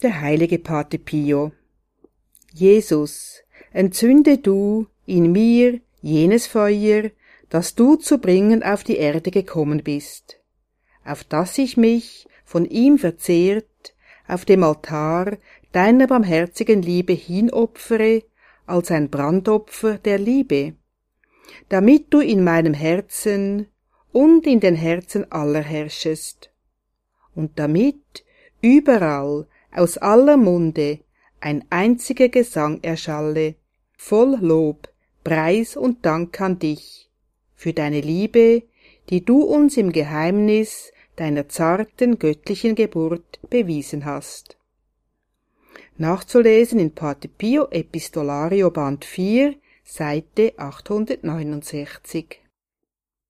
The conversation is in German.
Der heilige Pate Pio. Jesus, entzünde du in mir jenes Feuer, das du zu bringen auf die Erde gekommen bist, auf das ich mich von ihm verzehrt auf dem Altar deiner barmherzigen Liebe hinopfere als ein Brandopfer der Liebe, damit du in meinem Herzen und in den Herzen aller herrschest, und damit überall aus aller Munde ein einziger Gesang erschalle, voll Lob, Preis und Dank an dich, für deine Liebe, die du uns im Geheimnis deiner zarten göttlichen Geburt bewiesen hast. Nachzulesen in Pate Pio Epistolario Band 4, Seite 869.